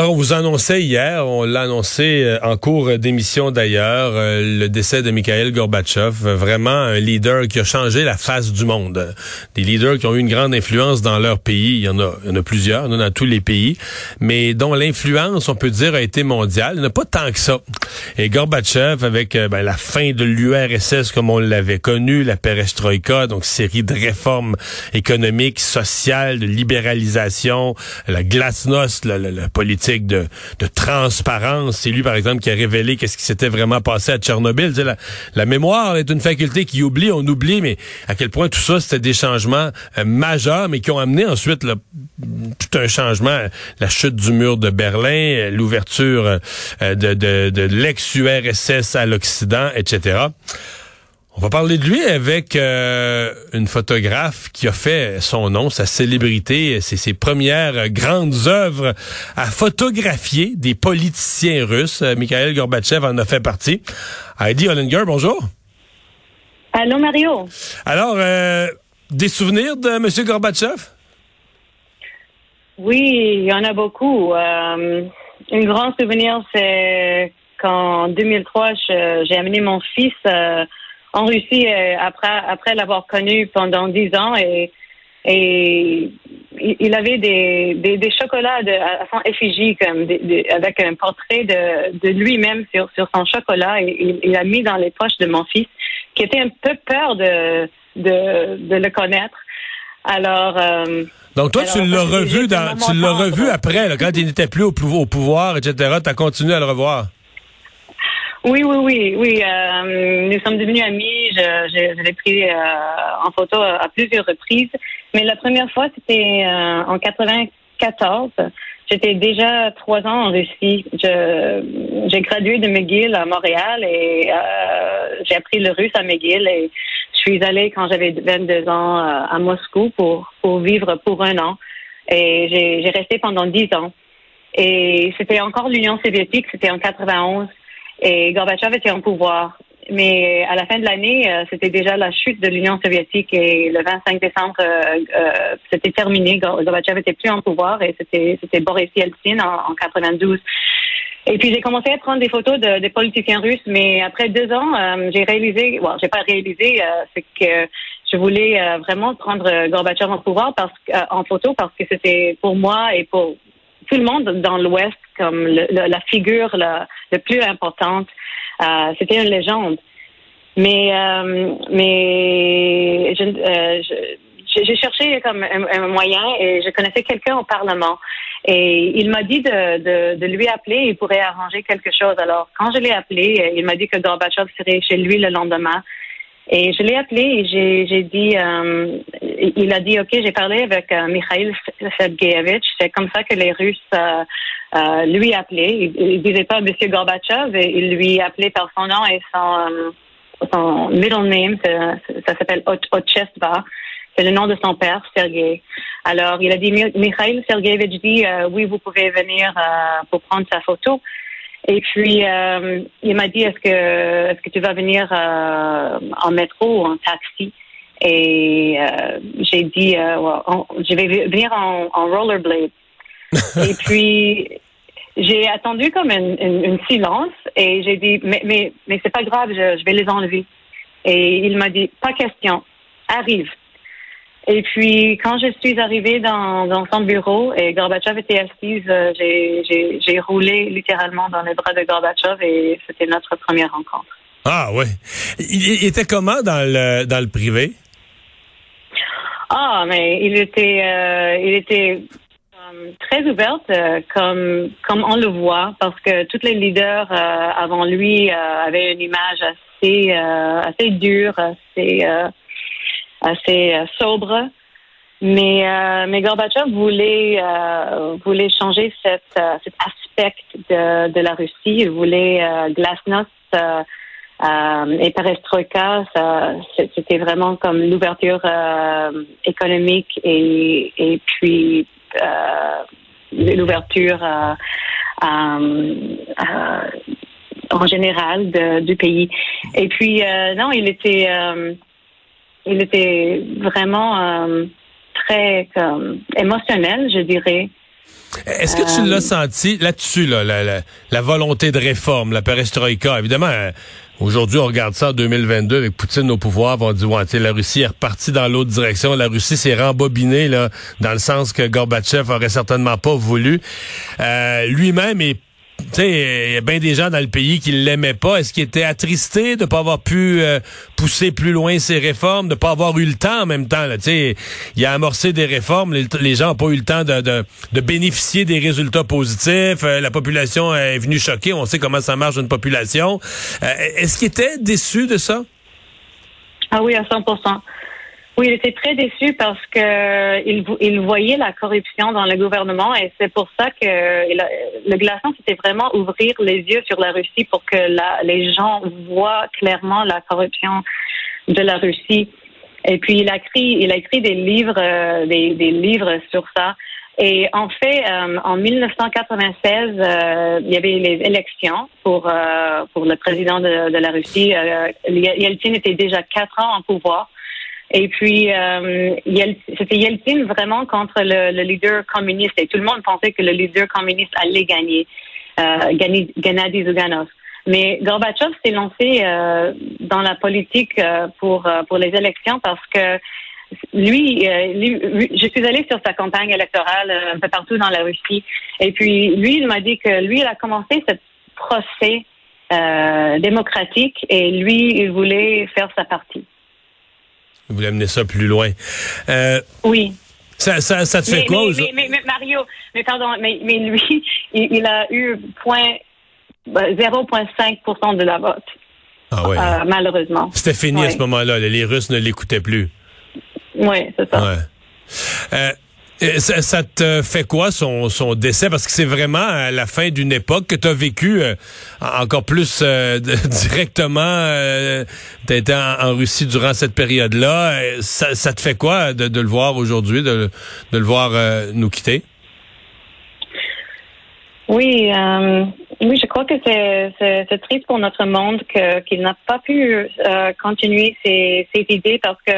Alors, on vous annonçait hier, on l'a annoncé euh, en cours d'émission d'ailleurs, euh, le décès de Mikhail Gorbatchev, vraiment un leader qui a changé la face du monde. Des leaders qui ont eu une grande influence dans leur pays, il y en a, il y en a plusieurs, il y en a dans tous les pays, mais dont l'influence, on peut dire, a été mondiale. Il n'y en a pas tant que ça. Et Gorbatchev, avec euh, ben, la fin de l'URSS comme on l'avait connu, la perestroïka, donc série de réformes économiques, sociales, de libéralisation, la glasnost, la, la, la politique de, transparence. C'est lui, par exemple, qui a révélé qu'est-ce qui s'était vraiment passé à Tchernobyl. La, la, mémoire est une faculté qui oublie, on oublie, mais à quel point tout ça, c'était des changements euh, majeurs, mais qui ont amené ensuite tout un changement. La chute du mur de Berlin, l'ouverture euh, de, de, de l'ex-URSS à l'Occident, etc. On va parler de lui avec euh, une photographe qui a fait son nom, sa célébrité, c'est ses premières grandes œuvres à photographier des politiciens russes. Euh, Mikhail Gorbatchev en a fait partie. Heidi Hollinger, bonjour. Allô Mario. Alors, euh, des souvenirs de M. Gorbatchev? Oui, il y en a beaucoup. un grand souvenir, c'est qu'en 2003, j'ai amené mon fils en Russie euh, après après l'avoir connu pendant dix ans et et il avait des, des, des chocolats de, à son effigie comme avec un portrait de, de lui-même sur, sur son chocolat et il, a mis dans les poches de mon fils qui était un peu peur de de, de le connaître. Alors euh, donc toi tu l'as revu dans tu l'as revu après là, quand il n'était plus au, au pouvoir etc. Tu as continué à le revoir? Oui, oui, oui, oui. Euh, nous sommes devenus amis. Je, je, l'ai pris euh, en photo à, plusieurs reprises. Mais la première fois, c'était euh, en 94. J'étais déjà trois ans en Russie. Je, j'ai gradué de McGill à Montréal et j'ai appris le russe à McGill. Et je suis allée quand j'avais 22 ans à Moscou pour, pour vivre pour un an. Et j'ai, j'ai resté pendant dix ans. Et c'était encore l'Union soviétique, c'était en 91. Et Gorbatchev était en pouvoir. Mais à la fin de l'année, euh, c'était déjà la chute de l'Union soviétique et le 25 décembre, euh, euh, c'était terminé. Gorbatchev était plus en pouvoir et c'était Boris Yeltsin en, en 92. Et puis j'ai commencé à prendre des photos de, des politiciens russes, mais après deux ans, j'ai réalisé, bon, j'ai pas réalisé, c'est que je voulais vraiment prendre Gorbatchev en pouvoir parce en photo parce que c'était pour moi et pour tout le monde dans l'Ouest comme la figure la, plus importante. Euh, c'était une légende. Mais euh, mais euh, j'ai cherché comme un, moyen et je connaissais quelqu'un au Parlement et il m'a dit de, de, lui appeler, il pourrait arranger quelque chose. Alors quand je l'ai appelé, il m'a dit que Gorbachev serait chez lui le lendemain. Et je l'ai appelé et j'ai, dit, euh, il a dit, OK, j'ai parlé avec euh, Mikhail Sergeyevich. C'est comme ça que les Russes euh, euh lui appelaient. Il, ne disait pas Monsieur Gorbatchev, il lui appelait par son nom et son, son middle name, ça, ça s'appelle Ochestva. C'est le nom de son père, Sergei. Alors, il a dit, Mikhail Sergeyevich dit, oui, vous pouvez venir pour prendre sa photo. Et puis, euh, il m'a dit, est-ce que, est-ce que tu vas venir euh, en métro ou en taxi? Et euh, j'ai dit, je vais venir en, en rollerblade. et puis, j'ai attendu comme un, silence et j'ai dit, mais, mais, mais c'est pas grave, je, je vais les enlever. Et il m'a dit, pas question, arrive. Et puis, quand je suis arrivée dans, dans son bureau et Gorbatchev était assise, euh, j'ai roulé littéralement dans les bras de Gorbatchev et c'était notre première rencontre. Ah ouais. Il, était comment dans le dans le privé? Ah, mais il était euh, il était euh, très ouverte, comme comme on le voit, parce que tous les leaders avant lui avaient une image assez assez dure, assez assez euh, sobre. Mais, euh, mais Gorbatchev voulait, euh, voulait changer euh, cet aspect de, de la Russie. Il voulait euh, glasnost et perestroïka. C'était vraiment comme l'ouverture économique et, et puis l'ouverture en général du pays. Et puis non, il était il était vraiment très émotionnel, je dirais. Est-ce que tu l'as senti là-dessus, là, la, volonté de réforme, la perestroïka? Évidemment, Aujourd'hui, on regarde ça en 2022 avec Poutine au pouvoir. On dit, ouais, la Russie est repartie dans l'autre direction. La Russie s'est rembobinée là, dans le sens que Gorbatchev aurait certainement pas voulu. Euh, lui-même est il y a bien des gens dans le pays qui l'aimaient pas. Est-ce qu'il était attristé de pas avoir pu euh, pousser plus loin ses réformes, de pas avoir eu le temps en même temps? Tu sais, il a amorcé des réformes, les, gens n'ont pas eu le temps de, bénéficier des résultats positifs. Euh, la population est venue choquer. On sait comment ça marche une population. Euh, est-ce qu'il était déçu de ça? Ah oui, à 100 oui, il était très déçu parce que il, il voyait la corruption dans le gouvernement et c'est pour ça que le glaçon, c'était vraiment ouvrir les yeux sur la Russie pour que la, les gens voient clairement la corruption de la Russie. Et puis il a écrit, il a écrit des livres, euh, des, livres sur ça. Et en fait, euh, en 1996, euh, il y avait les élections pour pour le président de, de la Russie. Yeltsin était déjà quatre ans en pouvoir. Et puis, euh, c'était Yeltsin vraiment contre le, le, leader communiste. Et tout le monde pensait que le leader communiste allait gagner, euh, Gennady Zyuganov. Mais Gorbatchev s'est lancé euh, dans la politique pour pour les élections parce que lui, lui, je suis allée sur sa campagne électorale un peu partout dans la Russie. Et puis, lui, il m'a dit que lui, il a commencé ce procès démocratique et lui, il voulait faire sa partie. Vous voulez amener ça plus loin. Euh, oui. Ça, ça, ça te fait quoi? Mais, mais, Mario, mais pardon, mais, lui, il, a eu point 0,5% de la vote. Ah ouais. Euh, malheureusement. C'était fini à ce moment-là. Les Russes ne l'écoutaient plus. Oui, c'est ça. Ouais. Euh, ça, te fait quoi son, son décès? Parce que c'est vraiment à la fin d'une époque que tu as vécu euh, encore plus euh, directement. Euh, été en, Russie durant cette période-là. Ça, te fait quoi de, le voir aujourd'hui, de, le voir nous quitter? Oui, oui, je crois que c'est triste pour notre monde qu'il n'a pas pu continuer ses, ses idées parce que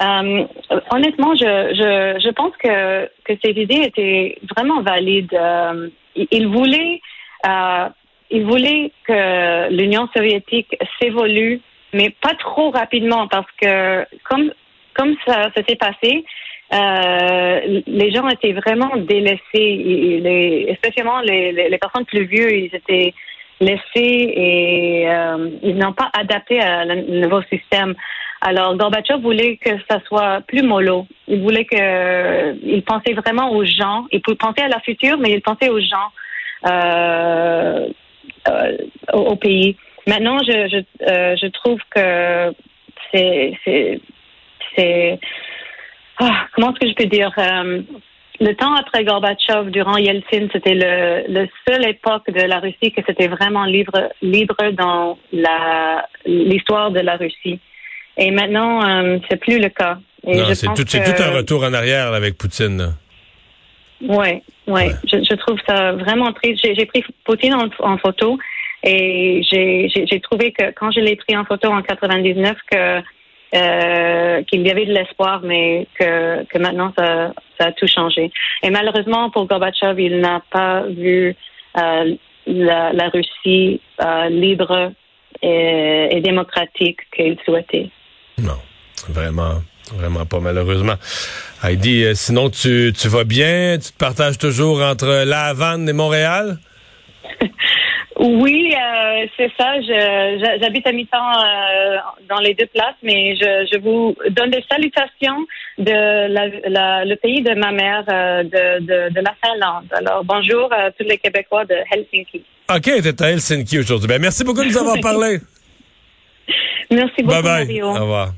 euh, honnêtement, je, je, je pense que, que ces idées étaient vraiment valides. Euh, il voulait, euh, il voulait que l'Union soviétique s'évolue, mais pas trop rapidement, parce que comme comme ça s'était passé, euh, les gens étaient vraiment délaissés, les, spécialement les, les, personnes plus vieux, ils étaient laissés et euh, ils n'ont pas adapté à le nouveau système. Alors, Gorbatchev voulait que ça soit plus mollo. Il voulait que, il pensait vraiment aux gens. Il penser à la future, mais il pensait aux gens, euh, euh, au, pays. Maintenant, je, je, euh, trouve que c'est, c'est, ah, comment est-ce que je peux dire? Le temps après Gorbatchev, durant Yeltsin, c'était le, le seule époque de la Russie que c'était vraiment libre, libre dans la, l'histoire de la Russie. Et maintenant, euh, c'est plus le cas. c'est tout, tout, un retour en arrière avec Poutine. Oui, oui. Je, je, trouve ça vraiment triste. J'ai pris Poutine en, photo et j'ai trouvé que quand je l'ai pris en photo en 99 que euh, qu'il y avait de l'espoir, mais que, que maintenant ça, ça a tout changé. Et malheureusement pour Gorbatchev, il n'a pas vu euh, la, la, Russie euh, libre et, et démocratique qu'il souhaitait. Non, vraiment. Vraiment pas malheureusement. Heidi, euh, sinon tu, tu vas bien? Tu te partages toujours entre La Havane et Montréal? oui, euh, c'est ça. J'habite à mi-temps euh, dans les deux places, mais je, je, vous donne des salutations de la, le pays de ma mère, de, de, de, la Finlande. Alors bonjour à tous les Québécois de Helsinki. OK, tu es à Helsinki aujourd'hui. Ben, merci beaucoup de nous avoir parlé. Merci beaucoup, bye bye. Mario. Au revoir.